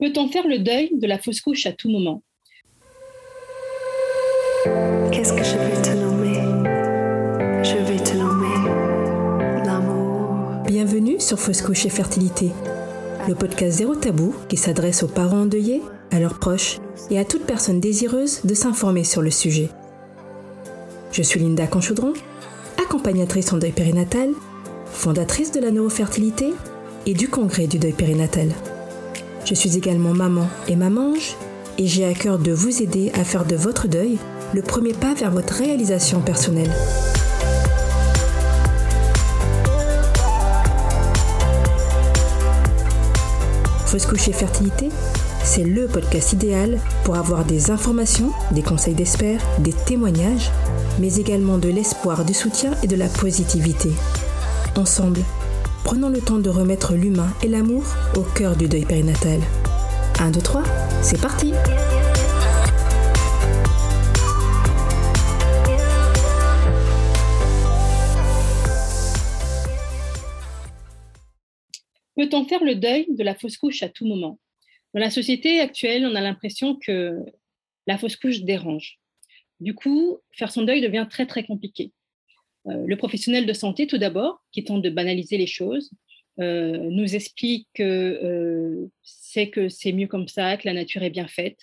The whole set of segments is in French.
Peut-on faire le deuil de la fausse couche à tout moment? Qu'est-ce que je vais te nommer? Je vais te nommer l'amour. Bienvenue sur Fausse couche et fertilité, le podcast zéro tabou qui s'adresse aux parents endeuillés, à leurs proches et à toute personne désireuse de s'informer sur le sujet. Je suis Linda Conchaudron, accompagnatrice en deuil périnatal, fondatrice de la neurofertilité et du congrès du deuil périnatal. Je suis également maman et mamange et j'ai à cœur de vous aider à faire de votre deuil le premier pas vers votre réalisation personnelle. Fausse couche et fertilité, c'est le podcast idéal pour avoir des informations, des conseils d'experts, des témoignages, mais également de l'espoir, du soutien et de la positivité. Ensemble, prenons le temps de remettre l'humain et l'amour au cœur du deuil périnatal. 1, 2, 3, c'est parti Peut-on faire le deuil de la fausse couche à tout moment? Dans la société actuelle, on a l'impression que la fausse couche dérange. Du coup, faire son deuil devient très très compliqué. Euh, le professionnel de santé, tout d'abord, qui tente de banaliser les choses, euh, nous explique que euh, c'est que c'est mieux comme ça, que la nature est bien faite,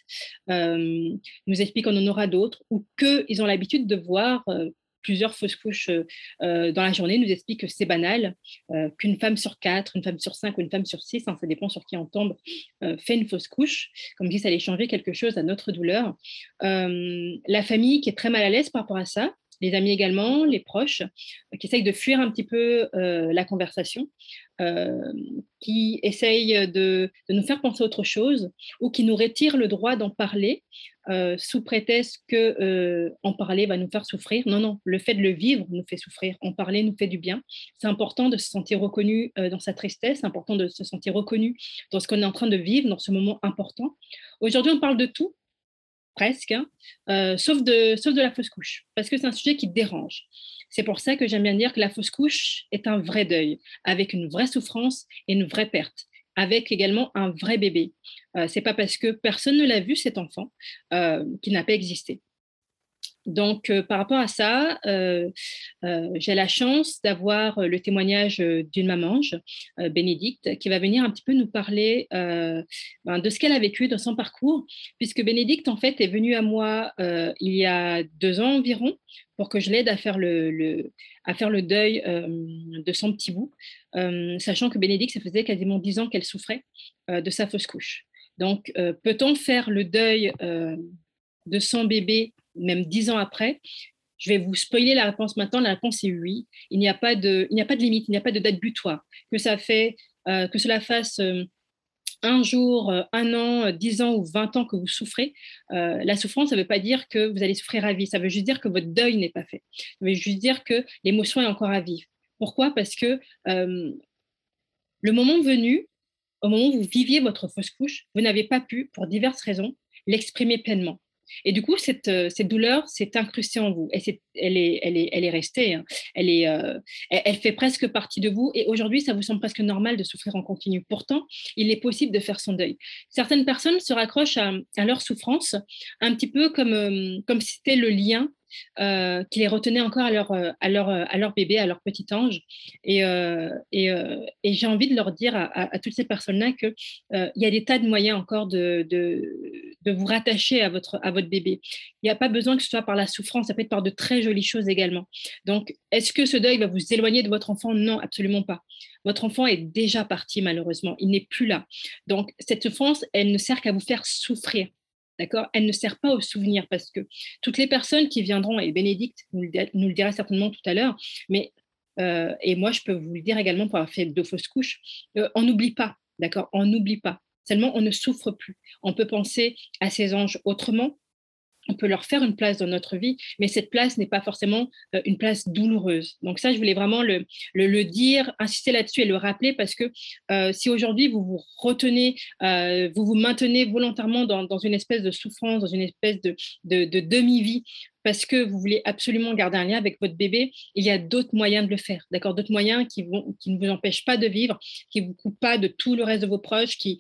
nous explique qu'on en aura d'autres, ou qu'ils ont l'habitude de voir plusieurs fausses couches dans la journée, nous explique que c'est banal, qu'une femme sur quatre, une femme sur cinq ou une femme sur six, hein, ça dépend sur qui on tombe, fait une fausse couche, comme dit, ça allait changer quelque chose à notre douleur. la famille qui est très mal à l'aise par rapport à ça, les amis également, les proches, euh, qui essayent de fuir un petit peu euh, la conversation, euh, qui essayent de, nous faire penser à autre chose ou qui nous retirent le droit d'en parler sous prétexte que en parler va nous faire souffrir. Non, non, le fait de le vivre nous fait souffrir. En parler nous fait du bien. C'est important de se sentir reconnu dans sa tristesse, c'est important de se sentir reconnu dans ce qu'on est en train de vivre, dans ce moment important. Aujourd'hui, on parle de tout, presque, hein, euh, sauf, de, sauf de la fausse couche, parce que c'est un sujet qui dérange. C'est pour ça que j'aime bien dire que la fausse couche est un vrai deuil, avec une vraie souffrance et une vraie perte, avec également un vrai bébé. Euh, c'est pas parce que personne ne l'a vu, cet enfant, euh, qu'il n'a pas existé. Donc, euh, par rapport à ça, euh, euh, j'ai la chance d'avoir le témoignage d'une mamange, Bénédicte, qui va venir un petit peu nous parler ben, de ce qu'elle a vécu dans son parcours, puisque Bénédicte, en fait, est venue à moi il y a deux ans environ pour que je l'aide à le, à faire le deuil de son petit bout, sachant que Bénédicte, ça faisait quasiment dix ans qu'elle souffrait de sa fausse couche. Donc, peut-on faire le deuil de son bébé même dix ans après je vais vous spoiler la réponse maintenant. La réponse est oui. Il n'y a pas de, limite, il n'y a pas de date butoir. Que ça fait, euh, que cela fasse euh, un jour, euh, un an, dix ans ou vingt ans que vous souffrez, la souffrance, ça ne veut pas dire que vous allez souffrir à vie. Ça veut juste dire que votre deuil n'est pas fait. Ça veut juste dire que l'émotion est encore à vivre. Pourquoi? Parce que le moment venu, au moment où vous viviez votre fausse couche, vous n'avez pas pu, pour diverses raisons, l'exprimer pleinement. Et du coup, cette, euh, cette douleur s'est incrustée en vous. Et elle, est, restée. Hein. Euh, elle, fait presque partie de vous. Et aujourd'hui, ça vous semble presque normal de souffrir en continu. Pourtant, il est possible de faire son deuil. Certaines personnes se raccrochent à, leur souffrance un petit peu comme, euh, comme si c'était le lien euh, qui les retenaient encore à leur, à, leur, à leur bébé, à leur petit ange. Et, euh, et, j'ai envie de leur dire à, à, toutes ces personnes-là qu'il y a des tas de moyens encore de, de, de, vous rattacher à votre, à votre bébé. Il n'y a pas besoin que ce soit par la souffrance, ça peut être par de très jolies choses également. Donc, est-ce que ce deuil va vous éloigner de votre enfant? Non, absolument pas. Votre enfant est déjà parti, malheureusement. Il n'est plus là. Donc, cette souffrance, elle ne sert qu'à vous faire souffrir. D'accord? Elle ne sert pas au souvenir parce que toutes les personnes qui viendront, et Bénédicte nous le, dira certainement tout à l'heure, mais euh, et moi je peux vous le dire également pour avoir fait deux fausses couches, euh, on n'oublie pas, d'accord? On n'oublie pas. Seulement, on ne souffre plus. On peut penser à ces anges autrement, on peut leur faire une place dans notre vie, mais cette place n'est pas forcément euh, une place douloureuse. Donc ça, je voulais vraiment le, dire, insister là-dessus et le rappeler parce que euh, si aujourd'hui vous vous retenez, euh, vous vous maintenez volontairement dans, une espèce de souffrance, dans une espèce de demi-vie parce que vous voulez absolument garder un lien avec votre bébé, il y a d'autres moyens de le faire, d'accord? D'autres moyens qui, ne vous empêchent pas de vivre, qui ne vous coupent pas de tout le reste de vos proches, qui,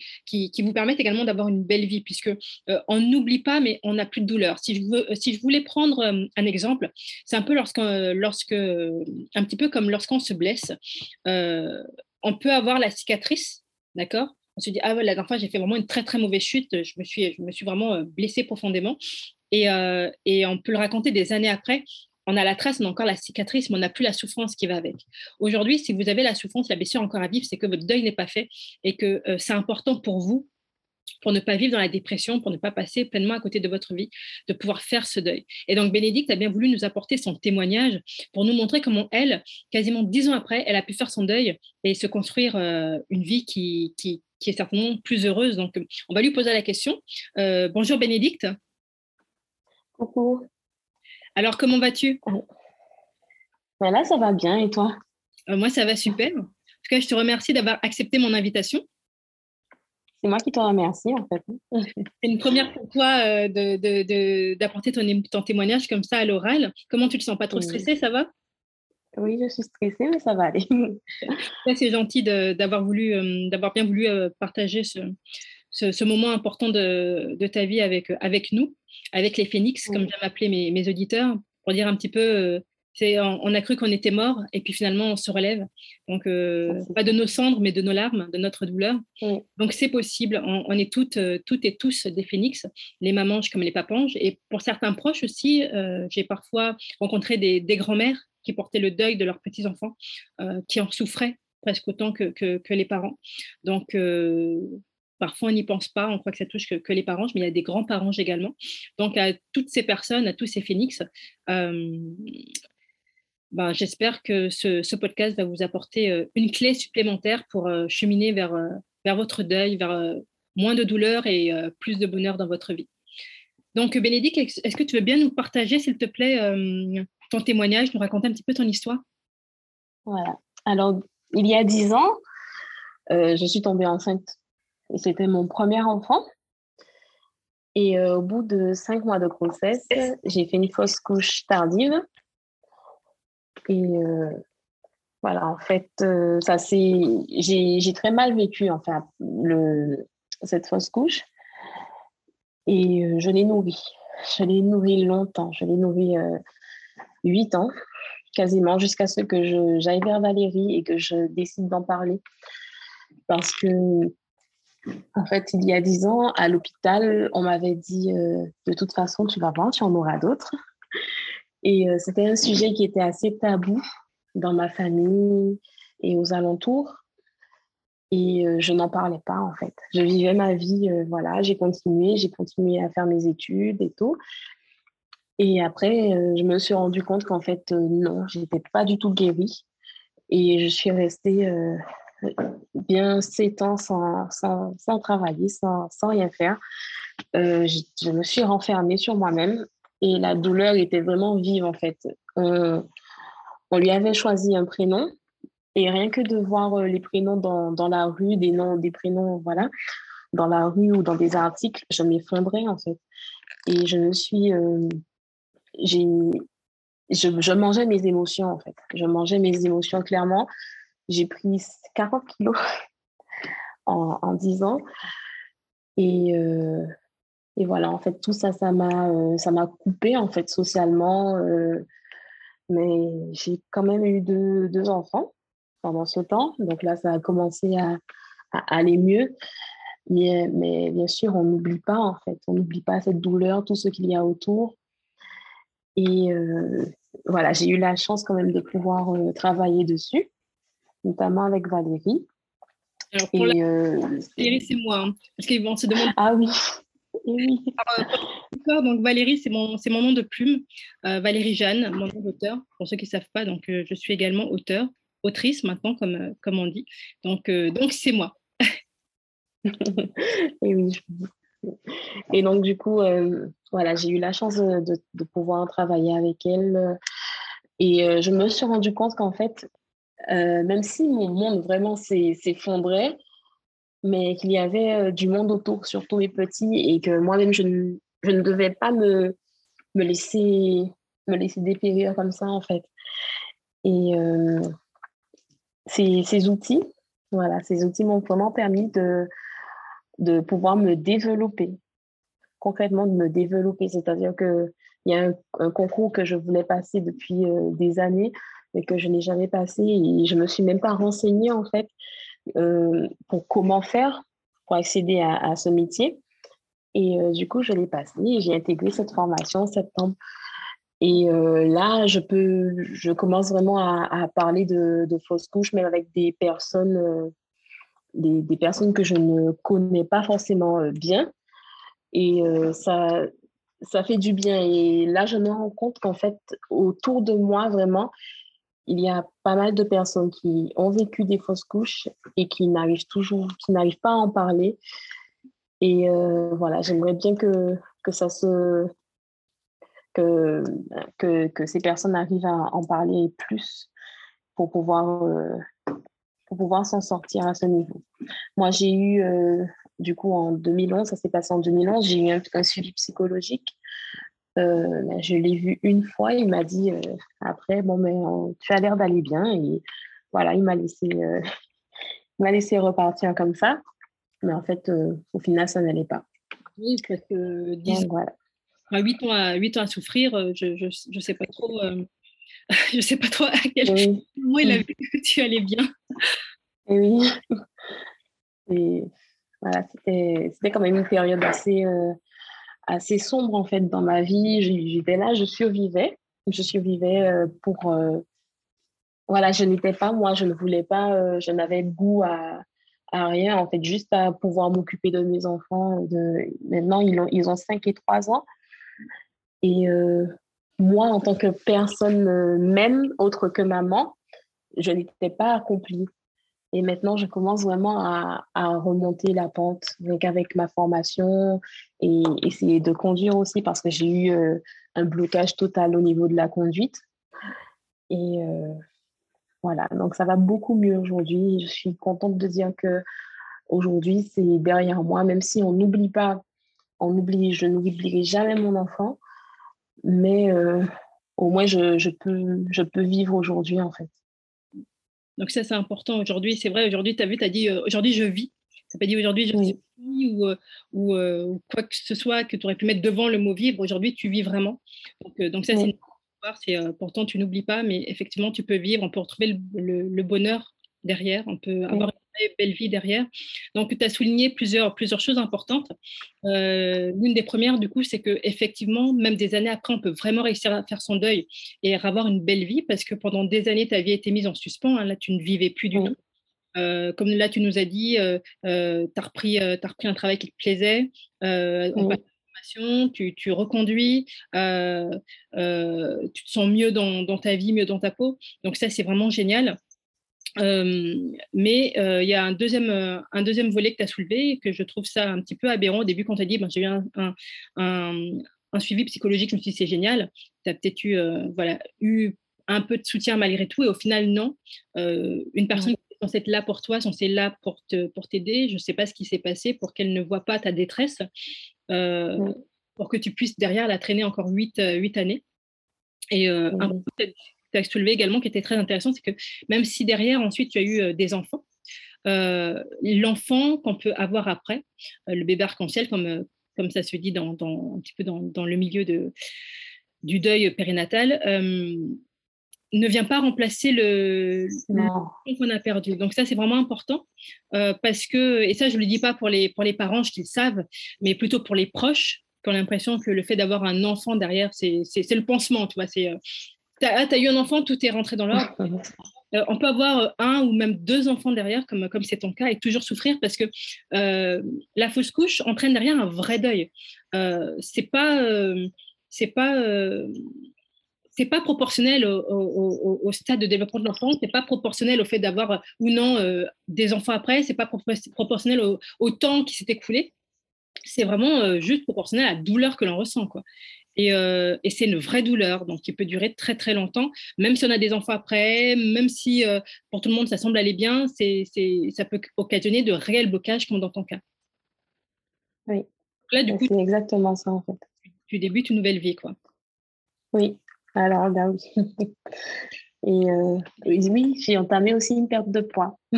vous permettent également d'avoir une belle vie, puisque euh, on n'oublie pas, mais on n'a plus de douleur. Si je, voulais prendre euh, un exemple, c'est un peu un petit peu comme lorsqu'on se blesse, euh, on peut avoir la cicatrice, d'accord? On se dit, ah ouais, la dernière fois, j'ai fait vraiment une très, très mauvaise chute. Je me suis, je me suis vraiment blessée profondément. Et, et, on peut le raconter des années après on a la trace, on a encore la cicatrice, mais on n'a plus la souffrance qui va avec. Aujourd'hui, si vous avez la souffrance, la blessure encore à vivre, c'est que votre deuil n'est pas fait et que euh, c'est important pour vous pour ne pas vivre dans la dépression, pour ne pas passer pleinement à côté de votre vie, de pouvoir faire ce deuil. Et donc, Bénédicte a bien voulu nous apporter son témoignage pour nous montrer comment elle, quasiment dix ans après, elle a pu faire son deuil et se construire euh, une vie qui, est certainement plus heureuse. Donc, on va lui poser la question. Euh, bonjour Bénédicte. Coucou. Alors, comment vas-tu? Voilà, bah ça va bien. Et toi? Euh, Moi, ça va super. En tout cas, je te remercie d'avoir accepté mon invitation. C'est moi qui te remercie, en fait. C'est une première pour toi euh, d'apporter ton, témoignage comme ça à l'oral. Comment tu te sens? Pas trop stressée, ça va? Oui, je suis stressée, mais ça va aller. C'est gentil d'avoir voulu, euh, d'avoir bien voulu partager ce, moment important de, de, ta vie avec, avec nous avec les phénix, comme j'aime appeler mes, mes, auditeurs, pour dire un petit peu, euh, c'est, on, a cru qu'on était mort et puis finalement on se relève. Donc, euh, pas de nos cendres, mais de nos larmes, de notre douleur. Donc, c'est possible. On, est toutes, euh, toutes et tous des phénix, les mamanges comme les papanges. Et pour certains proches aussi, j'ai parfois rencontré des, des grands-mères qui portaient le deuil de leurs petits-enfants, qui en souffraient presque autant que, que, que les parents. Donc, Parfois, on n'y pense pas, on croit que ça touche que, les parents, mais il y a des grands-parents également. Donc, à toutes ces personnes, à tous ces phénix, euh, ben, j'espère que ce, podcast va vous apporter euh, une clé supplémentaire pour euh, cheminer vers, vers votre deuil, vers moins de douleur et plus de bonheur dans votre vie. Donc, Bénédicte, est-ce que tu veux bien nous partager, s'il te plaît, ton témoignage, nous raconter un petit peu ton histoire? Voilà. Alors, il y a dix ans, je suis tombée enceinte c'était mon premier enfant. Et euh, au bout de cinq mois de grossesse, j'ai fait une fausse couche tardive. Et euh, voilà, en fait, euh, ça c'est, j'ai très mal vécu enfin le, cette fausse couche. Et je l'ai nourrie. Je l'ai nourrie longtemps. Je l'ai nourrie huit ans, quasiment, jusqu'à ce que j'aille vers Valérie et que je décide d'en parler. Parce que en fait, il y a dix ans, à l'hôpital, on m'avait dit euh, de toute façon, tu vas voir, tu en auras d'autres. Et euh, c'était un sujet qui était assez tabou dans ma famille et aux alentours. Et euh, je n'en parlais pas, en fait. Je vivais ma vie, voilà, j'ai continué, j'ai continué à faire mes études et tout. Et après, je me suis rendu compte qu'en fait, non, je n'étais pas du tout guérie. Et je suis restée bien sept ans sans, sans, sans travailler, sans, sans, rien faire. Euh, je, me suis renfermée sur moi-même et la douleur était vraiment vive en fait. On, on, lui avait choisi un prénom et rien que de voir euh, les prénoms dans, dans, la rue, des noms, des prénoms, voilà, dans la rue ou dans des articles, je m'effondrais en fait. Et je me suis. Euh, je, mangeais mes émotions en fait. Je mangeais mes émotions clairement. J'ai pris 40 kilos en, en 10 ans. Et, euh, et, voilà, en fait, tout ça, ça m'a euh, m'a coupé, en fait, socialement. Euh, mais j'ai quand même eu deux, deux, enfants pendant ce temps. Donc là, ça a commencé à, à aller mieux. Mais, mais, bien sûr, on n'oublie pas, en fait. On n'oublie pas cette douleur, tout ce qu'il y a autour. Et voilà, j'ai eu la chance quand même de pouvoir travailler dessus notamment avec Valérie. Alors pour euh, Valérie, c'est moi, hein, parce qu'ils vont se demander. Ah oui. oui. Euh, donc Valérie, c'est mon, c'est mon nom de plume. Euh, Valérie Jeanne, mon nom d'auteur. Pour ceux qui ne savent pas, donc je suis également auteur, autrice maintenant, comme, comme on dit. Donc, donc c'est moi. Et oui. Et donc du coup, voilà, j'ai eu la chance de, de, pouvoir travailler avec elle. Et je me suis rendu compte qu'en fait, euh, même si mon monde vraiment s'effondrait, mais qu'il y avait euh, du monde autour, surtout les petits, et que moi-même, je, ne, devais pas me, laisser, me laisser dépérir comme ça, en fait. Et ces, ces, outils, voilà, ces outils m'ont vraiment permis de, de pouvoir me développer, concrètement de me développer. C'est-à-dire qu'il y a un, concours que je voulais passer depuis des années, mais que je n'ai jamais passé et je me suis même pas renseignée, en fait, pour comment faire pour accéder à ce métier. Et euh, du coup, je l'ai passé et j'ai intégré cette formation en septembre. Et euh, là, je, peux, je commence vraiment à, parler de, de fausses couches, mais avec des personnes, euh, des, personnes que je ne connais pas forcément bien. Et ça, ça fait du bien. Et là, je me rends compte qu'en fait, autour de moi, vraiment, il y a pas mal de personnes qui ont vécu des fausses couches et qui n'arrivent toujours, qui n'arrivent pas à en parler. Et euh, voilà, j'aimerais bien que, que ça se. Que, que, que, ces personnes arrivent à en parler plus pour pouvoir, euh, pouvoir s'en sortir à ce niveau. Moi, j'ai eu, euh, du coup, en 2011, ça s'est passé en 2011, j'ai eu un, suivi psychologique. Je l'ai vu une fois, il m'a dit après, bon, mais tu as l'air d'aller bien. Et voilà, il m'a laissé, il m'a laissé repartir comme ça. Mais en fait, euh, au final, ça n'allait pas. Oui, parce que 10, voilà. 8, ans à, 8 ans à souffrir, euh, je ne sais pas trop. Euh, je sais pas trop à quel moment il a vu que tu allais bien. Et oui. Et voilà, c'était quand même une période assez, assez sombre en fait dans ma vie. J'étais là, je survivais. Je survivais pour. voilà, je n'étais pas moi, je ne voulais pas, je n'avais goût à, à rien, en fait, juste à pouvoir m'occuper de mes enfants. De... Maintenant, ils ont, ils ont 5 et 3 ans. Et euh, moi, en tant que personne euh, même, autre que maman, je n'étais pas accomplie. Et maintenant, je commence vraiment à, remonter la pente donc avec ma formation et essayer de conduire aussi parce que j'ai eu euh, un blocage total au niveau de la conduite. Et voilà, donc ça va beaucoup mieux aujourd'hui. Je suis contente de dire que aujourd'hui c'est derrière moi, même si on n'oublie pas, on oublie, je n'oublierai jamais mon enfant, mais euh, au moins je peux vivre aujourd'hui en fait. Donc ça c'est important aujourd'hui, c'est vrai, aujourd'hui tu as vu, tu as dit euh, aujourd'hui je vis. Ça pas dit aujourd'hui je vis ou, euh, ou, quoi que ce soit que tu aurais pu mettre devant le mot vivre. Aujourd'hui tu vis vraiment. Donc, donc ça c'est c'est euh, pourtant tu n'oublies pas, mais effectivement tu peux vivre, on peut retrouver le, bonheur derrière, on peut avoir belle vie derrière. Donc tu as souligné plusieurs, plusieurs choses importantes. Euh, l'une des premières, du coup, c'est que effectivement, même des années après, on peut vraiment réussir à faire son deuil et avoir une belle vie parce que pendant des années, ta vie a été mise en suspens. Hein. là, tu ne vivais plus du tout. Euh, comme là, tu nous as dit, tu as, repris, as repris un travail qui te plaisait tu, tu reconduis, euh, euh, tu te sens mieux dans, dans, ta vie, mieux dans ta peau. Donc ça, c'est vraiment génial. Euh, mais il y a un deuxième, un deuxième volet que tu as soulevé que je trouve ça un petit peu aberrant. Au début, quand tu as dit, ben, j'ai eu un, un, un, suivi psychologique, je me suis dit, c'est génial. Tu as peut-être eu, voilà, eu un peu de soutien malgré tout. Et au final, non. une personne qui est censée être là pour toi, censée être là pour t'aider, pour je ne sais pas ce qui s'est passé pour qu'elle ne voit pas ta détresse. Euh, pour que tu puisses derrière la traîner encore 8, euh, années. Et euh, un point que tu as soulevé également qui était très intéressant, c'est que même si derrière, ensuite, tu as eu des enfants, l'enfant qu'on peut avoir après, le bébé arc-en-ciel, comme, comme ça se dit dans, dans un petit peu dans, dans, le milieu de, du deuil périnatal, ne vient pas remplacer le, qu'on a perdu. Donc ça, c'est vraiment important euh, parce que, et ça, je ne le dis pas pour les, pour les parents, je qu'ils savent, mais plutôt pour les proches qui ont l'impression que le fait d'avoir un enfant derrière, c'est le pansement, tu vois. C'est, euh, tu as, as, eu un enfant, tout est rentré dans l'ordre. Euh, on peut avoir un ou même deux enfants derrière, comme comme c'est ton cas, et toujours souffrir parce que la fausse couche entraîne derrière un vrai deuil. c'est pas, c'est pas c'est pas proportionnel au, stade de développement de l'enfant, c'est pas proportionnel au fait d'avoir euh, ou non euh, des enfants après, c'est pas proportionnel au, temps qui s'est écoulé. C'est vraiment euh, juste proportionnel à la douleur que l'on ressent, quoi. Et, c'est une vraie douleur, donc qui peut durer très très longtemps, même si on a des enfants après, même si pour tout le monde ça semble aller bien, c'est, ça peut occasionner de réels blocages comme dans ton cas. Oui. Là, du coup, c'est exactement ça en fait. Tu, tu débutes une nouvelle vie, quoi. Oui, alors là, oui. Et euh, oui, j'ai entamé aussi une perte de poids.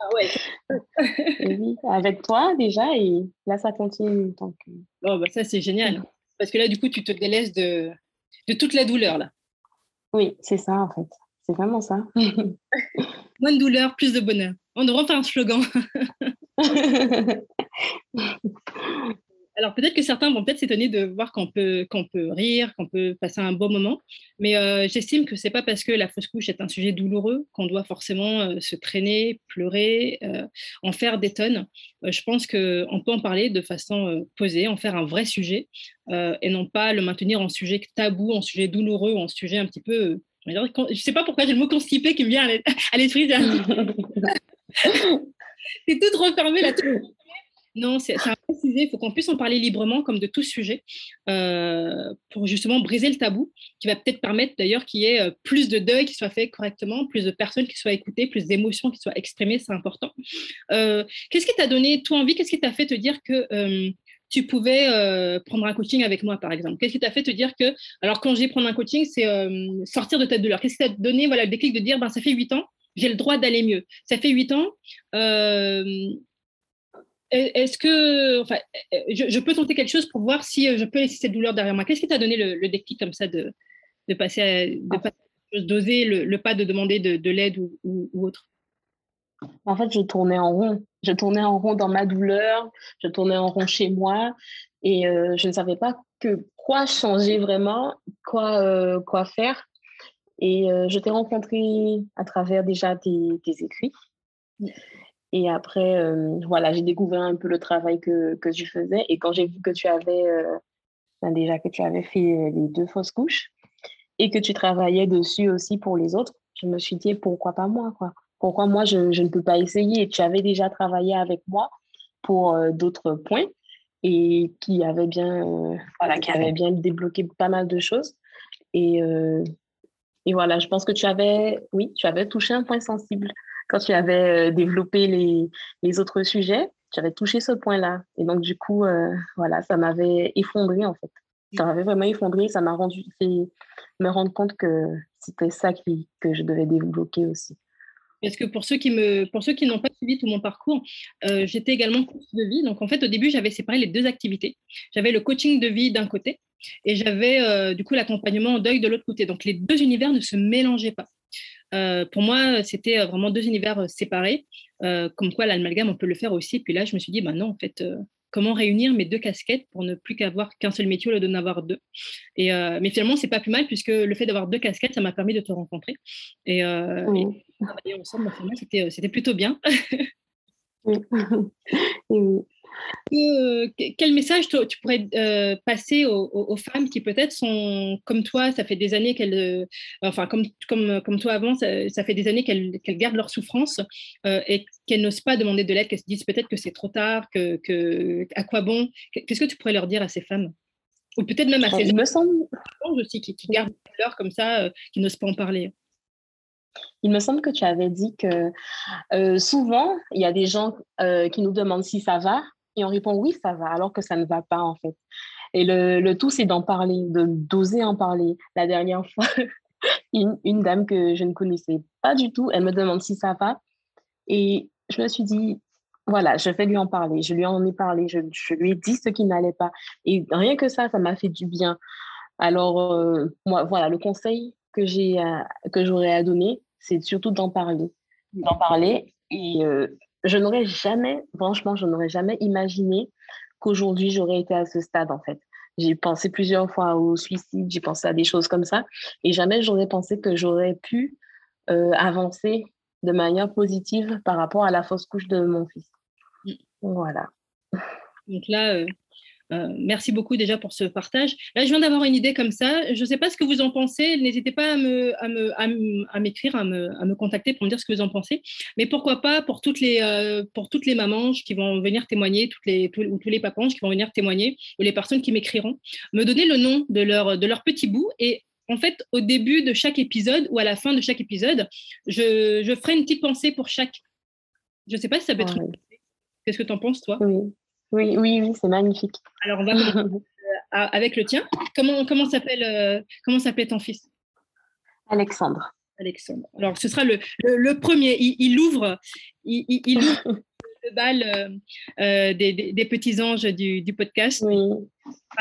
Ah ouais. oui, avec toi déjà, et là, ça continue. Donc... Oh, bah ça, c'est génial. Parce que là, du coup, tu te délaisses de, de toute la douleur, là. Oui, c'est ça, en fait. C'est vraiment ça. Moins de douleur, plus de bonheur. On devrait faire un slogan. Alors peut-être que certains vont peut-être s'étonner de voir qu'on peut, qu'on peut rire, qu'on peut passer un bon moment, mais euh, j'estime que c'est pas parce que la fausse couche est un sujet douloureux qu'on doit forcément euh, se traîner, pleurer, euh, en faire des tonnes. je pense qu'on peut en parler de façon posée, en faire un vrai sujet, et non pas le maintenir en sujet tabou, en sujet douloureux, en sujet un petit peu... je ne sais pas pourquoi j'ai le mot constipé qui me vient à l'esprit. c'est tout refermé là. Non, c'est un il faut qu'on puisse en parler librement comme de tout sujet euh, pour justement briser le tabou qui va peut-être permettre d'ailleurs qu'il y ait euh, plus de deuil qui soit fait correctement, plus de personnes qui soient écoutées, plus d'émotions qui soient exprimées, c'est important. Euh, qu'est-ce qui t'a donné toi envie, qu'est-ce qui t'a fait te dire que tu pouvais prendre un coaching avec moi, par exemple? Qu'est-ce qui t'a fait te dire que, alors quand j'ai prendre un coaching, c'est sortir de ta douleur? Qu'est-ce qui t'a donné voilà, le déclic de dire, ben, ça fait huit ans, j'ai le droit d'aller mieux. Ça fait huit ans, est-ce que, enfin, je, peux tenter quelque chose pour voir si euh, je peux laisser cette douleur derrière moi Qu'est-ce qui t'a donné le, déclic comme ça de, de passer à, de d'oser le, pas de demander de, l'aide ou, autre? En fait, je tournais en rond. Je tournais en rond dans ma douleur, je tournais en rond chez moi et euh, je ne savais pas que quoi changer vraiment, quoi, euh, quoi faire. Et je t'ai rencontré à travers déjà tes, tes écrits. Et après, euh, voilà, j'ai découvert un peu le travail que, que tu faisais. Et quand j'ai vu que tu avais, euh, ben déjà que tu avais fait euh, les deux fausses couches et que tu travaillais dessus aussi pour les autres, je me suis dit, pourquoi pas moi, quoi? Pourquoi moi, je, je ne peux pas essayer? Tu avais déjà travaillé avec moi pour d'autres points et qui avait bien, voilà, qui avait bien débloqué pas mal de choses. Et, et voilà, je pense que tu avais, oui, tu avais touché un point sensible quand tu avais euh, développé les, autres sujets, tu avais touché ce point-là. Et donc, du coup, euh, voilà, ça m'avait effondré, en fait. Ça m'avait vraiment effondré. Ça m'a rendu fait me rendre compte que c'était ça qui, que je devais débloquer aussi. Parce que pour ceux qui me, pour ceux qui n'ont pas suivi tout mon parcours, euh, j'étais également coach de vie. Donc en fait, au début, j'avais séparé les deux activités. J'avais le coaching de vie d'un côté et j'avais du coup l'accompagnement en deuil de l'autre côté. Donc les deux univers ne se mélangeaient pas. Euh, pour moi, c'était euh, vraiment deux univers euh, séparés, comme quoi l'amalgame, on peut le faire aussi. Puis là, je me suis dit, bah non, en fait, comment réunir mes deux casquettes pour ne plus qu'avoir qu'un seul métier au lieu d'en avoir deux? Et, mais finalement, c'est pas plus mal puisque le fait d'avoir deux casquettes, ça m'a permis de te rencontrer. Et, travailler ensemble, c'était plutôt bien. oui. Euh, quel message tu, pourrais euh, passer aux, femmes qui peut-être sont comme toi, ça fait des années qu'elles, euh, enfin comme, comme, comme toi avant, ça, fait des années qu'elles, gardent leur souffrance et qu'elles n'osent pas demander de l'aide, qu'elles se disent peut-être que c'est trop tard, que, que, à quoi bon? Qu'est-ce que tu pourrais leur dire à ces femmes? Ou peut-être même à ces me semble... aussi qui, qui gardent leur comme ça, qui n'osent pas en parler. Il me semble que tu avais dit que souvent, il y a des gens qui nous demandent si ça va, et on répond oui, ça va, alors que ça ne va pas en fait. Et le, le tout, c'est d'en parler, de d'oser en parler. La dernière fois, une, une, dame que je ne connaissais pas du tout, elle me demande si ça va. Et je me suis dit, voilà, je vais lui en parler. Je lui en ai parlé, je, je lui ai dit ce qui n'allait pas. Et rien que ça, ça m'a fait du bien. Alors, euh, moi, voilà, le conseil que j'ai j'aurais à donner, c'est surtout d'en parler. D'en parler et euh, je n'aurais jamais, franchement, je n'aurais jamais imaginé qu'aujourd'hui j'aurais été à ce stade en fait. J'ai pensé plusieurs fois au suicide, j'ai pensé à des choses comme ça, et jamais j'aurais pensé que j'aurais pu euh, avancer de manière positive par rapport à la fausse couche de mon fils. Mm. Voilà. Donc là, euh, euh, merci beaucoup déjà pour ce partage. Là, je viens d'avoir une idée comme ça. Je ne sais pas ce que vous en pensez. N'hésitez pas à, me, à, m'écrire, à me, à me, contacter pour me dire ce que vous en pensez. Mais pourquoi pas pour toutes les, euh, pour toutes les mamans qui vont venir témoigner, toutes les, ou tous les papanges qui vont venir témoigner, ou les personnes qui m'écriront, me donner le nom de leur, de leur petit bout. Et en fait, au début de chaque épisode ou à la fin de chaque épisode, je, je ferai une petite pensée pour chaque. Je ne sais pas si ça peut être. Qu'est-ce que tu en penses, toi? Oui. Oui, oui, oui, c'est magnifique. Alors, on va commencer avec le tien. Comment, comment s'appelle comment s'appelait ton fils? Alexandre. Alexandre. Alors, ce sera le, le, premier. Il, ouvre, il, il ouvre le bal euh, euh, des, des, petits anges du, du podcast. Oui.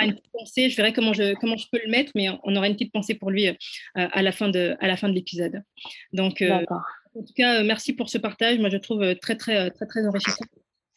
Une petite pensée, je verrai comment je, comment je peux le mettre, mais on aura une petite pensée pour lui euh, à la fin de, à la fin de l'épisode. Donc, en tout cas, merci pour ce partage. Moi, je trouve très, très, très, très enrichissant.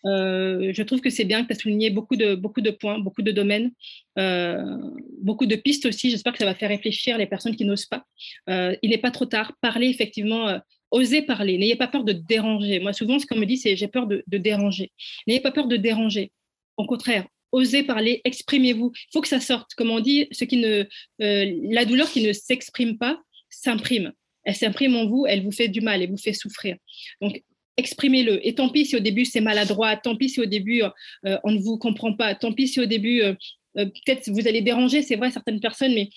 Euh, je trouve que c'est bien que tu as souligné beaucoup de, beaucoup de points, beaucoup de domaines, euh, beaucoup de pistes aussi. J'espère que ça va faire réfléchir les personnes qui n'osent pas. Euh, il n'est pas trop tard. Parler, effectivement, osez parler. N'ayez pas peur de déranger. Moi, souvent, ce qu'on me dit, c'est j'ai peur de, déranger. N'ayez pas peur de déranger. Au contraire, osez parler, exprimez-vous. Il faut que ça sorte. Comme on dit, ce qui ne, la douleur qui ne s'exprime pas s'imprime. Elle s'imprime en vous, elle vous fait du mal, elle vous fait souffrir. Donc, exprimez-le. Et tant pis si au début c'est maladroit, tant pis si au début euh, on ne vous comprend pas, tant pis si au début euh, euh, peut-être vous allez déranger, c'est vrai, certaines personnes, mais,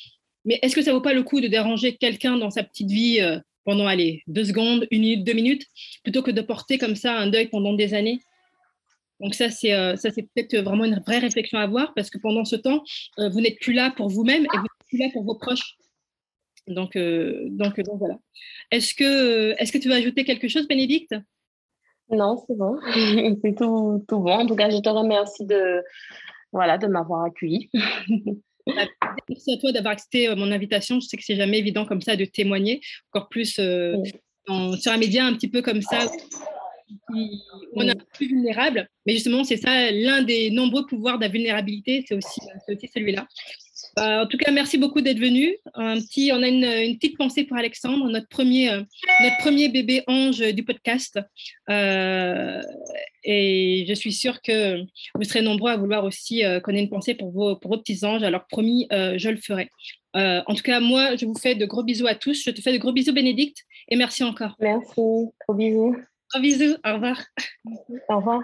est-ce que ça vaut pas le coup de déranger quelqu'un dans sa petite vie pendant, allez, deux secondes, une minute, deux minutes, plutôt que de porter comme ça un deuil pendant des années? Donc ça, c'est ça, peut-être vraiment une vraie réflexion à avoir parce que pendant ce temps, vous n'êtes plus là pour vous-même et vous n'êtes plus là pour vos proches. Donc, donc, donc voilà. Est-ce que, est-ce que tu veux ajouter quelque chose, Bénédicte? Non, c'est bon. c'est tout, tout bon. En tout cas, je te remercie de, voilà, de m'avoir accueilli. Bah, merci à toi d'avoir accepté euh, mon invitation. Je sais que c'est jamais évident comme ça de témoigner, encore plus euh, sur un média un petit peu comme ça, on est un peu plus vulnérable. Mais justement, c'est ça l'un des nombreux pouvoirs de la vulnérabilité, c'est aussi, aussi celui-là. Bah, en tout cas, merci beaucoup d'être venu. Un petit, on a une, petite pensée pour Alexandre, notre premier, euh, notre premier bébé ange du podcast. Euh, et je suis sûre que vous serez nombreux à vouloir aussi euh, qu'on ait une pensée pour vos, pour vos petits anges. Alors, promis, je le ferai. en tout cas, moi, je vous fais de gros bisous à tous. Je te fais de gros bisous, Bénédicte, et merci encore. Merci. Gros bisous. Gros bisous. Au revoir. Au revoir.